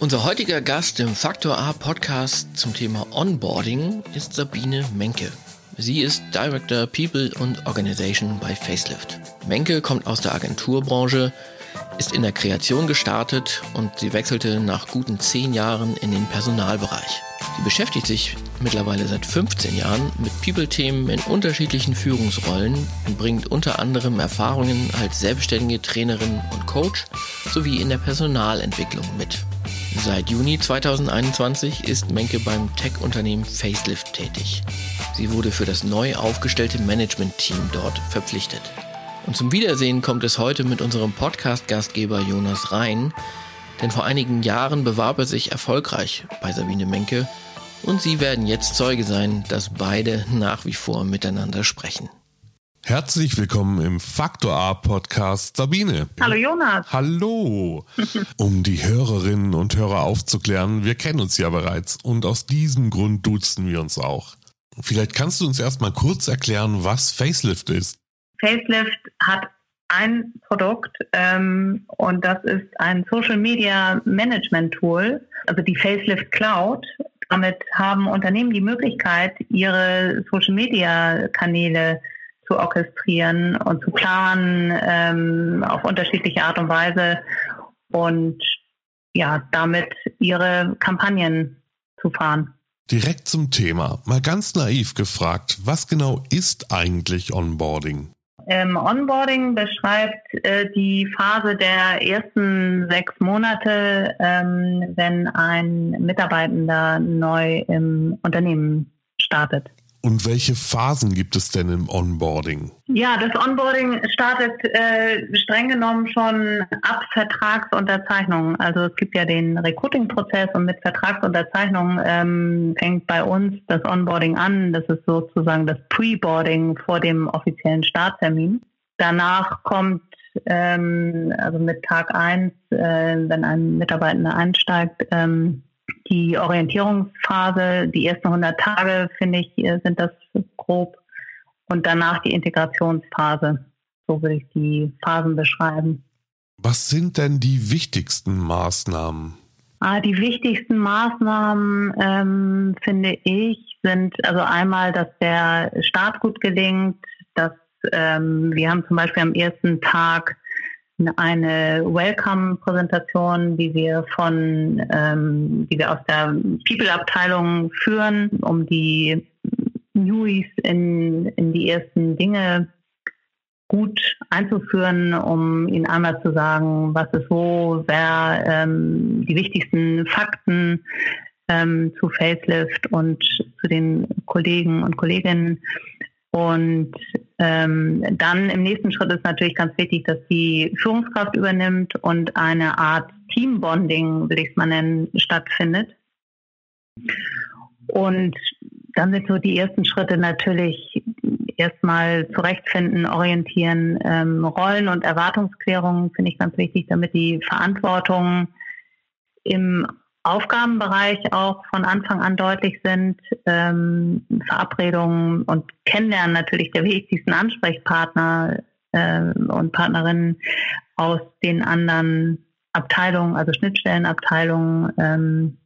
Unser heutiger Gast im Faktor A Podcast zum Thema Onboarding ist Sabine Menke. Sie ist Director People und Organization bei Facelift. Menke kommt aus der Agenturbranche, ist in der Kreation gestartet und sie wechselte nach guten zehn Jahren in den Personalbereich. Sie beschäftigt sich mittlerweile seit 15 Jahren mit People-Themen in unterschiedlichen Führungsrollen und bringt unter anderem Erfahrungen als selbstständige Trainerin und Coach sowie in der Personalentwicklung mit. Seit Juni 2021 ist Menke beim Tech-Unternehmen Facelift tätig. Sie wurde für das neu aufgestellte Management-Team dort verpflichtet. Und zum Wiedersehen kommt es heute mit unserem Podcast-Gastgeber Jonas Rhein, denn vor einigen Jahren bewarb er sich erfolgreich bei Sabine Menke und sie werden jetzt Zeuge sein, dass beide nach wie vor miteinander sprechen. Herzlich willkommen im Faktor A Podcast Sabine. Hallo Jonas. Hallo. Um die Hörerinnen und Hörer aufzuklären, wir kennen uns ja bereits und aus diesem Grund duzen wir uns auch. Vielleicht kannst du uns erstmal kurz erklären, was Facelift ist. Facelift hat ein Produkt ähm, und das ist ein Social Media Management Tool, also die Facelift Cloud. Damit haben Unternehmen die Möglichkeit, ihre Social Media Kanäle zu orchestrieren und zu planen ähm, auf unterschiedliche Art und Weise und ja, damit ihre Kampagnen zu fahren. Direkt zum Thema. Mal ganz naiv gefragt, was genau ist eigentlich Onboarding? Ähm, Onboarding beschreibt äh, die Phase der ersten sechs Monate, ähm, wenn ein Mitarbeitender neu im Unternehmen startet. Und welche Phasen gibt es denn im Onboarding? Ja, das Onboarding startet äh, streng genommen schon ab Vertragsunterzeichnung. Also es gibt ja den Recruiting-Prozess und mit Vertragsunterzeichnung ähm, fängt bei uns das Onboarding an. Das ist sozusagen das Pre-Boarding vor dem offiziellen Starttermin. Danach kommt ähm, also mit Tag eins, äh, wenn ein Mitarbeiter einsteigt, ähm, die Orientierungsphase, die ersten 100 Tage, finde ich, sind das grob. Und danach die Integrationsphase. So würde ich die Phasen beschreiben. Was sind denn die wichtigsten Maßnahmen? Ah, die wichtigsten Maßnahmen, ähm, finde ich, sind also einmal, dass der Start gut gelingt, dass ähm, wir haben zum Beispiel am ersten Tag eine Welcome-Präsentation, die wir von, ähm, die wir aus der People-Abteilung führen, um die Newies in, in die ersten Dinge gut einzuführen, um ihnen einmal zu sagen, was ist wo, wer ähm, die wichtigsten Fakten ähm, zu Facelift und zu den Kollegen und Kolleginnen und ähm, dann im nächsten Schritt ist natürlich ganz wichtig, dass die Führungskraft übernimmt und eine Art Teambonding, will ich es mal nennen, stattfindet. Und dann sind so die ersten Schritte natürlich erstmal zurechtfinden, orientieren, ähm, Rollen- und Erwartungsklärungen finde ich ganz wichtig, damit die Verantwortung im Aufgabenbereich auch von Anfang an deutlich sind, ähm, Verabredungen und Kennenlernen natürlich der wichtigsten Ansprechpartner äh, und Partnerinnen aus den anderen Abteilungen, also Schnittstellenabteilungen, ähm,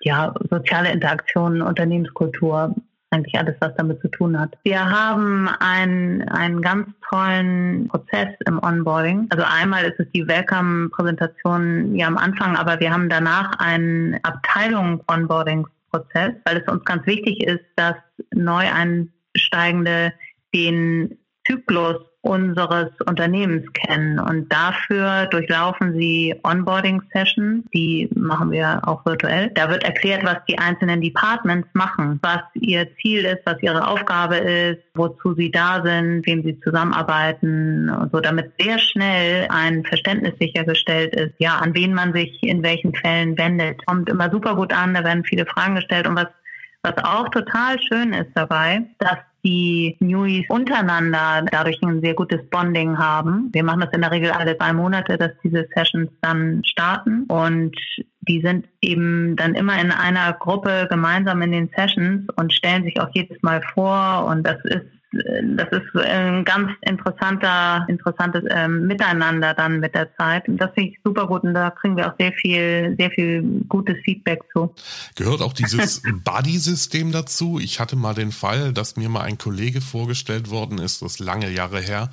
ja, soziale Interaktionen, Unternehmenskultur, eigentlich alles, was damit zu tun hat. Wir haben einen, einen ganz tollen Prozess im Onboarding. Also einmal ist es die Welcome-Präsentation ja am Anfang, aber wir haben danach einen Abteilungs-Onboarding-Prozess, weil es uns ganz wichtig ist, dass Neueinsteigende den Zyklus unseres Unternehmens kennen. Und dafür durchlaufen sie Onboarding-Sessions, die machen wir auch virtuell. Da wird erklärt, was die einzelnen Departments machen, was ihr Ziel ist, was ihre Aufgabe ist, wozu sie da sind, wem sie zusammenarbeiten und so, damit sehr schnell ein Verständnis sichergestellt ist, ja, an wen man sich in welchen Fällen wendet. Kommt immer super gut an, da werden viele Fragen gestellt und was was auch total schön ist dabei, dass die Newies untereinander dadurch ein sehr gutes Bonding haben. Wir machen das in der Regel alle drei Monate, dass diese Sessions dann starten und die sind eben dann immer in einer Gruppe gemeinsam in den Sessions und stellen sich auch jedes Mal vor und das ist das ist ein ganz interessanter, interessantes ähm, Miteinander dann mit der Zeit. Und das finde ich super gut und da kriegen wir auch sehr viel, sehr viel gutes Feedback zu. Gehört auch dieses Buddy-System dazu? Ich hatte mal den Fall, dass mir mal ein Kollege vorgestellt worden ist, das ist lange Jahre her,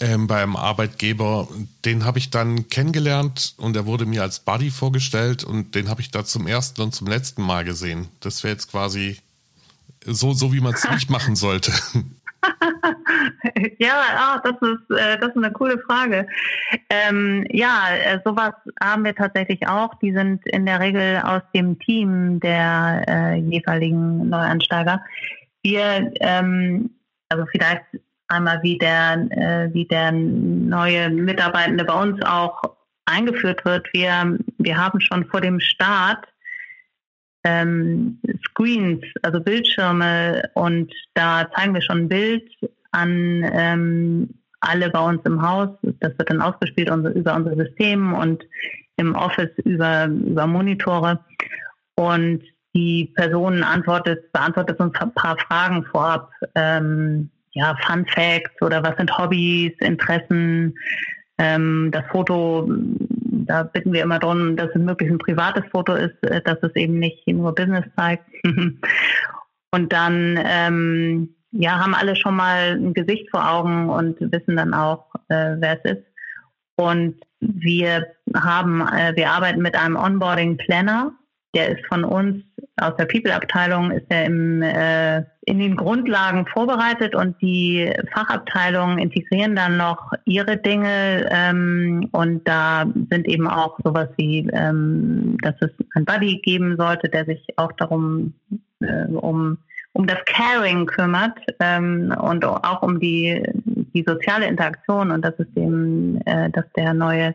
ähm, beim Arbeitgeber. Den habe ich dann kennengelernt und er wurde mir als Buddy vorgestellt und den habe ich da zum ersten und zum letzten Mal gesehen. Das wäre jetzt quasi so, so wie man es nicht machen sollte. ja, ah, das, ist, äh, das ist eine coole Frage. Ähm, ja, äh, sowas haben wir tatsächlich auch. Die sind in der Regel aus dem Team der äh, jeweiligen Neuansteiger. Wir, ähm, also vielleicht einmal wie der, äh, wie der neue Mitarbeitende bei uns auch eingeführt wird. Wir, wir haben schon vor dem Start ähm, Screens, also Bildschirme und da zeigen wir schon ein Bild an ähm, alle bei uns im Haus. Das wird dann ausgespielt über unser System und im Office über, über Monitore. Und die Person antwortet, beantwortet uns ein paar Fragen vorab. Ähm, ja, Fun Facts oder was sind Hobbys, Interessen. Ähm, das Foto, da bitten wir immer darum, dass es möglichst ein privates Foto ist, äh, dass es eben nicht nur Business zeigt. und dann ähm, ja, haben alle schon mal ein Gesicht vor Augen und wissen dann auch, äh, wer es ist. Und wir haben, äh, wir arbeiten mit einem Onboarding Planner. Der ist von uns aus der People-Abteilung, ist er im, äh, in den Grundlagen vorbereitet und die Fachabteilungen integrieren dann noch ihre Dinge ähm, und da sind eben auch sowas wie, ähm, dass es ein Buddy geben sollte, der sich auch darum äh, um um das Caring kümmert ähm, und auch um die, die soziale Interaktion und dass es dem, äh, dass der neue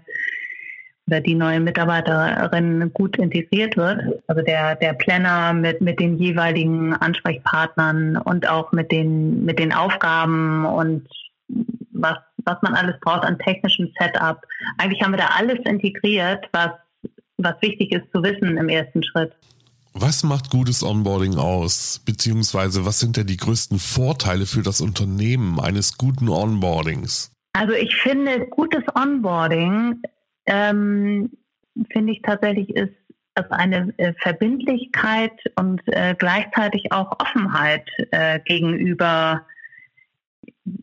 oder die neue Mitarbeiterin gut integriert wird. Also der, der Planner mit, mit den jeweiligen Ansprechpartnern und auch mit den, mit den Aufgaben und was, was man alles braucht an technischem Setup. Eigentlich haben wir da alles integriert, was, was wichtig ist zu wissen im ersten Schritt. Was macht gutes Onboarding aus? Beziehungsweise was sind denn die größten Vorteile für das Unternehmen eines guten Onboardings? Also ich finde, gutes Onboarding, ähm, finde ich tatsächlich ist also eine äh, Verbindlichkeit und äh, gleichzeitig auch Offenheit äh, gegenüber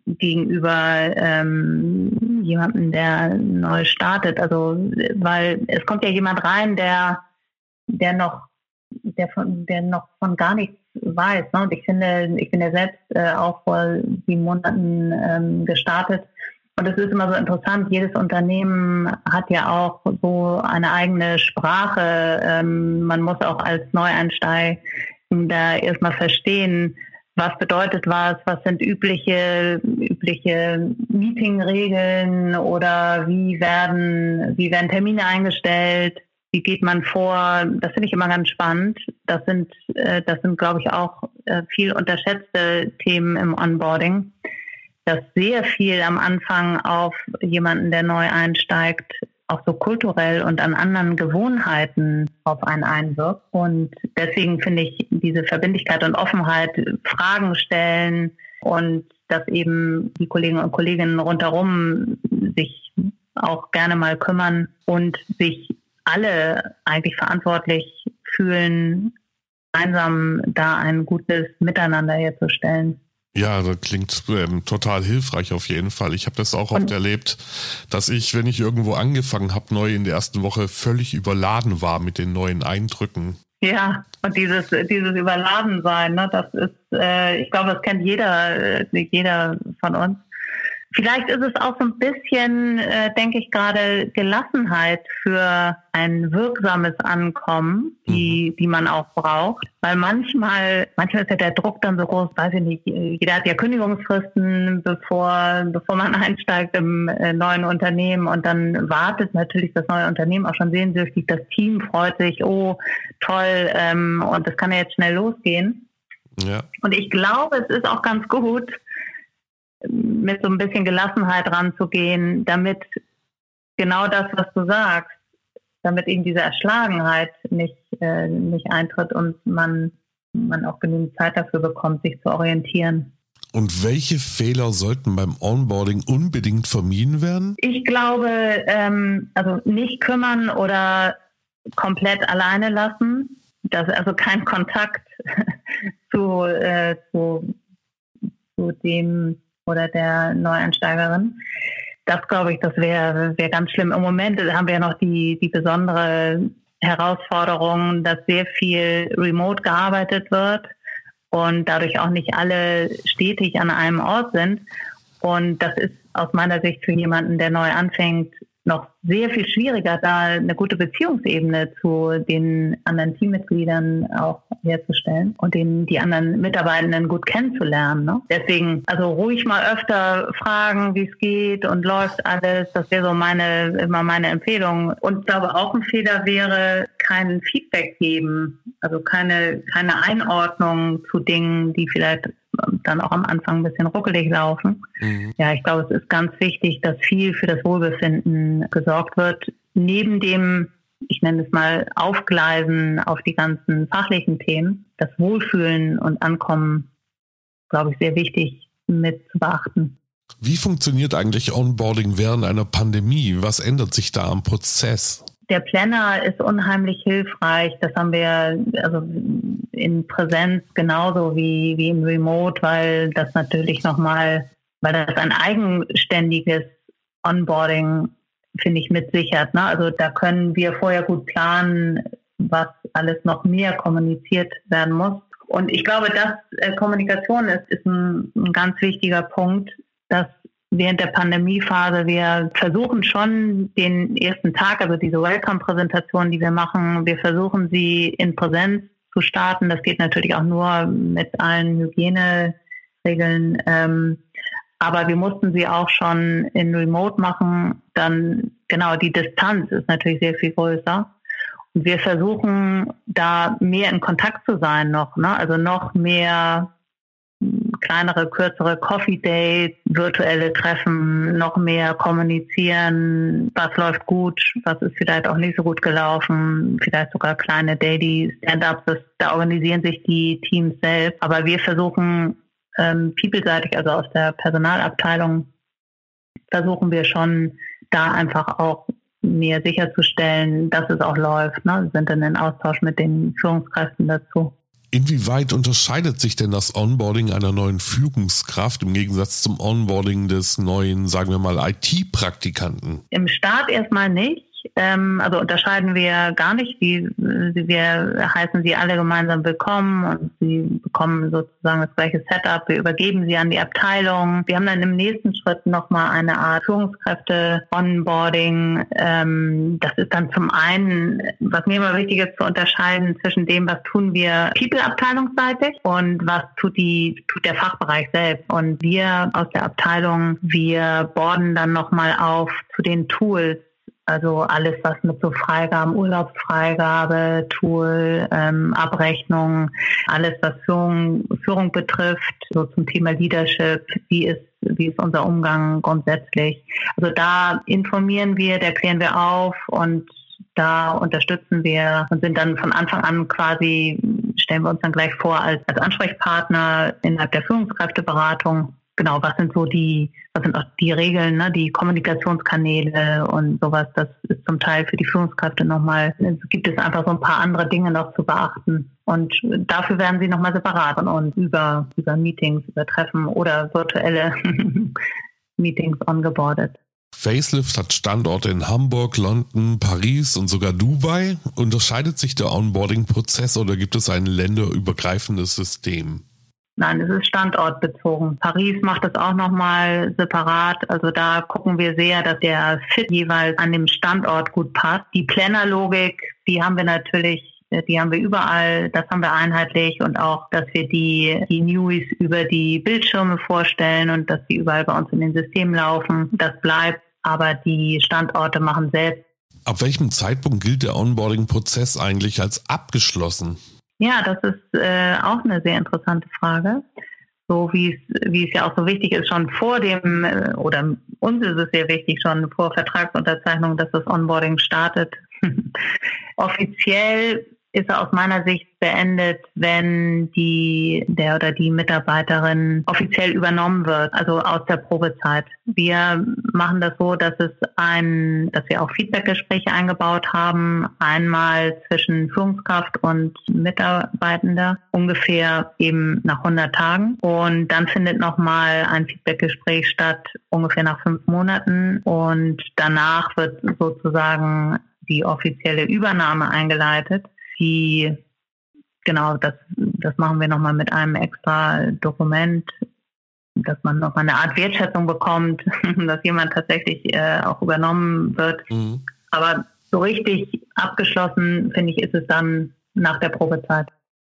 gegenüber ähm, jemandem, der neu startet. Also weil es kommt ja jemand rein, der der noch der von der noch von gar nichts weiß. Ne? Und ich finde, ich bin ja selbst äh, auch vor sieben Monaten ähm, gestartet. Und es ist immer so interessant, jedes Unternehmen hat ja auch so eine eigene Sprache. Ähm, man muss auch als Neueinsteiger da erstmal verstehen, was bedeutet was, was sind übliche, übliche Meetingregeln oder wie werden, wie werden Termine eingestellt, wie geht man vor? Das finde ich immer ganz spannend. Das sind, äh, das sind, glaube ich, auch äh, viel unterschätzte Themen im Onboarding, dass sehr viel am Anfang auf jemanden, der neu einsteigt, auch so kulturell und an anderen Gewohnheiten auf einen einwirkt. Und deswegen finde ich diese Verbindlichkeit und Offenheit, Fragen stellen und dass eben die Kollegen und Kolleginnen rundherum sich auch gerne mal kümmern und sich alle eigentlich verantwortlich fühlen, gemeinsam da ein gutes Miteinander herzustellen. Ja, das klingt ähm, total hilfreich auf jeden Fall. Ich habe das auch oft erlebt, dass ich, wenn ich irgendwo angefangen habe, neu in der ersten Woche völlig überladen war mit den neuen Eindrücken. Ja, und dieses, dieses Überladensein, ne, das ist, äh, ich glaube, das kennt jeder, äh, jeder von uns. Vielleicht ist es auch so ein bisschen, äh, denke ich gerade, Gelassenheit für ein wirksames Ankommen, die, mhm. die man auch braucht. Weil manchmal, manchmal ist ja der Druck dann so groß, weiß ich nicht, jeder hat ja Kündigungsfristen, bevor, bevor man einsteigt im äh, neuen Unternehmen und dann wartet natürlich das neue Unternehmen auch schon sehnsüchtig. Das Team freut sich, oh, toll, ähm, und das kann ja jetzt schnell losgehen. Ja. Und ich glaube, es ist auch ganz gut, mit so ein bisschen Gelassenheit ranzugehen, damit genau das, was du sagst, damit eben diese Erschlagenheit nicht, äh, nicht eintritt und man, man auch genügend Zeit dafür bekommt, sich zu orientieren. Und welche Fehler sollten beim Onboarding unbedingt vermieden werden? Ich glaube, ähm, also nicht kümmern oder komplett alleine lassen. Das also kein Kontakt zu, äh, zu, zu dem oder der Neueinsteigerin. Das glaube ich, das wäre wär ganz schlimm. Im Moment haben wir ja noch die, die besondere Herausforderung, dass sehr viel remote gearbeitet wird und dadurch auch nicht alle stetig an einem Ort sind. Und das ist aus meiner Sicht für jemanden, der neu anfängt, noch sehr viel schwieriger, da eine gute Beziehungsebene zu den anderen Teammitgliedern auch herzustellen und den, die anderen Mitarbeitenden gut kennenzulernen. Ne? Deswegen, also ruhig mal öfter fragen, wie es geht und läuft alles. Das wäre so meine, immer meine Empfehlung. Und ich glaube, auch ein Fehler wäre, kein Feedback geben, also keine, keine Einordnung zu Dingen, die vielleicht dann auch am Anfang ein bisschen ruckelig laufen. Mhm. Ja, ich glaube, es ist ganz wichtig, dass viel für das Wohlbefinden gesorgt wird. Neben dem, ich nenne es mal, Aufgleisen auf die ganzen fachlichen Themen, das Wohlfühlen und Ankommen, glaube ich, sehr wichtig mit zu beachten. Wie funktioniert eigentlich Onboarding während einer Pandemie? Was ändert sich da am Prozess? Der Planner ist unheimlich hilfreich. Das haben wir also in Präsenz genauso wie, wie im Remote, weil das natürlich nochmal, weil das ein eigenständiges Onboarding, finde ich, mit sichert. Ne? Also da können wir vorher gut planen, was alles noch mehr kommuniziert werden muss. Und ich glaube, dass äh, Kommunikation ist, ist ein, ein ganz wichtiger Punkt, dass während der Pandemiephase. Wir versuchen schon den ersten Tag, also diese Welcome-Präsentation, die wir machen, wir versuchen sie in Präsenz zu starten. Das geht natürlich auch nur mit allen Hygieneregeln. Ähm, aber wir mussten sie auch schon in Remote machen. Dann, genau, die Distanz ist natürlich sehr viel größer. Und wir versuchen da mehr in Kontakt zu sein noch, ne? also noch mehr kleinere, kürzere Coffee Dates, virtuelle Treffen, noch mehr kommunizieren, was läuft gut, was ist vielleicht auch nicht so gut gelaufen, vielleicht sogar kleine Daily Stand-ups, da organisieren sich die Teams selbst. Aber wir versuchen ähm, people-seitig, also aus der Personalabteilung, versuchen wir schon da einfach auch mehr sicherzustellen, dass es auch läuft. Ne? Wir sind dann in Austausch mit den Führungskräften dazu. Inwieweit unterscheidet sich denn das Onboarding einer neuen Führungskraft im Gegensatz zum Onboarding des neuen, sagen wir mal, IT-Praktikanten? Im Start erstmal nicht. Ähm, also unterscheiden wir gar nicht. Die, wir heißen sie alle gemeinsam willkommen und sie bekommen sozusagen das gleiche Setup. Wir übergeben sie an die Abteilung. Wir haben dann im nächsten Schritt nochmal eine Art Führungskräfte-Onboarding. Ähm, das ist dann zum einen, was mir immer wichtig ist, zu unterscheiden zwischen dem, was tun wir People-abteilungsseitig und was tut, die, tut der Fachbereich selbst. Und wir aus der Abteilung, wir borden dann nochmal auf zu den Tools, also alles, was mit so Freigaben, Urlaubsfreigabe, Tool, ähm, Abrechnung, alles, was Führung, Führung betrifft, so zum Thema Leadership, wie ist, wie ist unser Umgang grundsätzlich. Also da informieren wir, da klären wir auf und da unterstützen wir und sind dann von Anfang an quasi, stellen wir uns dann gleich vor als, als Ansprechpartner innerhalb der Führungskräfteberatung genau, was sind so die, was sind auch die Regeln, ne, die Kommunikationskanäle und sowas, das ist zum Teil für die Führungskräfte nochmal, gibt es einfach so ein paar andere Dinge noch zu beachten. Und dafür werden sie nochmal separat und über, über Meetings, über Treffen oder virtuelle Meetings ongeboardet. Facelift hat Standorte in Hamburg, London, Paris und sogar Dubai. Unterscheidet sich der Onboarding-Prozess oder gibt es ein länderübergreifendes System? Nein, es ist standortbezogen. Paris macht das auch nochmal separat. Also da gucken wir sehr, dass der Fit jeweils an dem Standort gut passt. Die Plannerlogik, die haben wir natürlich die haben wir überall, das haben wir einheitlich und auch, dass wir die, die News über die Bildschirme vorstellen und dass die überall bei uns in den Systemen laufen. Das bleibt, aber die Standorte machen selbst. Ab welchem Zeitpunkt gilt der Onboarding-Prozess eigentlich als abgeschlossen? Ja, das ist äh, auch eine sehr interessante Frage. So wie es, wie es ja auch so wichtig ist, schon vor dem, äh, oder uns ist es sehr wichtig, schon vor Vertragsunterzeichnung, dass das Onboarding startet. Offiziell ist aus meiner Sicht beendet, wenn die, der oder die Mitarbeiterin offiziell übernommen wird, also aus der Probezeit. Wir machen das so, dass es ein, dass wir auch Feedbackgespräche eingebaut haben, einmal zwischen Führungskraft und Mitarbeitender, ungefähr eben nach 100 Tagen. Und dann findet nochmal ein Feedbackgespräch statt, ungefähr nach fünf Monaten. Und danach wird sozusagen die offizielle Übernahme eingeleitet die, genau, das, das machen wir nochmal mit einem extra Dokument, dass man nochmal eine Art Wertschätzung bekommt, dass jemand tatsächlich äh, auch übernommen wird. Mhm. Aber so richtig abgeschlossen, finde ich, ist es dann nach der Probezeit.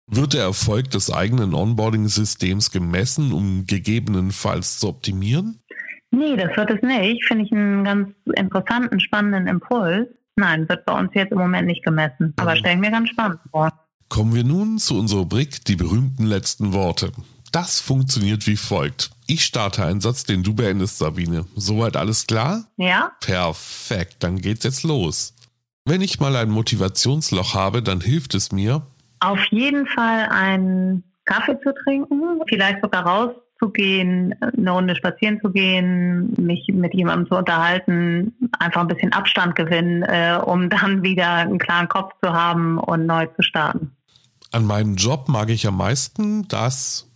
Wird der Erfolg des eigenen Onboarding-Systems gemessen, um gegebenenfalls zu optimieren? Nee, das wird es nicht. Finde ich einen ganz interessanten, spannenden Impuls. Nein, wird bei uns jetzt im Moment nicht gemessen. Aber mhm. stelle ich mir ganz spannend vor. Kommen wir nun zu unserer Rubrik Die berühmten letzten Worte. Das funktioniert wie folgt. Ich starte einen Satz, den du beendest, Sabine. Soweit alles klar? Ja. Perfekt, dann geht's jetzt los. Wenn ich mal ein Motivationsloch habe, dann hilft es mir. Auf jeden Fall einen Kaffee zu trinken, vielleicht sogar raus zu gehen, eine Runde spazieren zu gehen, mich mit jemandem zu unterhalten, einfach ein bisschen Abstand gewinnen, äh, um dann wieder einen klaren Kopf zu haben und neu zu starten. An meinem Job mag ich am meisten, dass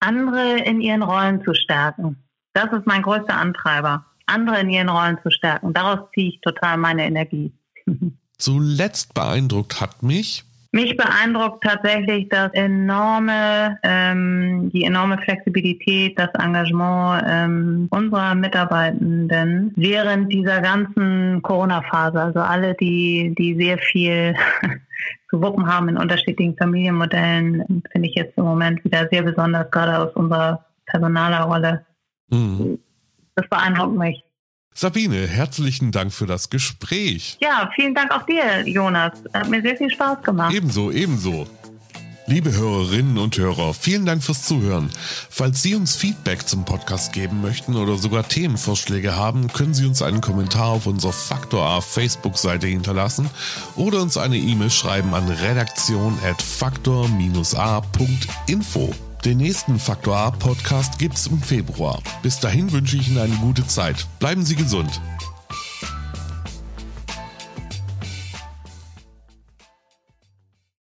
andere in ihren Rollen zu stärken. Das ist mein größter Antreiber. Andere in ihren Rollen zu stärken. Daraus ziehe ich total meine Energie. Zuletzt beeindruckt hat mich, mich beeindruckt tatsächlich das enorme, ähm, die enorme Flexibilität, das Engagement ähm, unserer Mitarbeitenden während dieser ganzen Corona-Phase. Also alle, die, die sehr viel zu wuppen haben in unterschiedlichen Familienmodellen, finde ich jetzt im Moment wieder sehr besonders, gerade aus unserer Personalerrolle. Mhm. Das beeindruckt mich. Sabine, herzlichen Dank für das Gespräch. Ja, vielen Dank auch dir, Jonas. Hat mir sehr viel Spaß gemacht. Ebenso, ebenso. Liebe Hörerinnen und Hörer, vielen Dank fürs Zuhören. Falls Sie uns Feedback zum Podcast geben möchten oder sogar Themenvorschläge haben, können Sie uns einen Kommentar auf unserer Faktor A Facebook-Seite hinterlassen oder uns eine E-Mail schreiben an redaktion at faktor-a.info. Den nächsten Faktor A Podcast gibt's im Februar. Bis dahin wünsche ich Ihnen eine gute Zeit. Bleiben Sie gesund.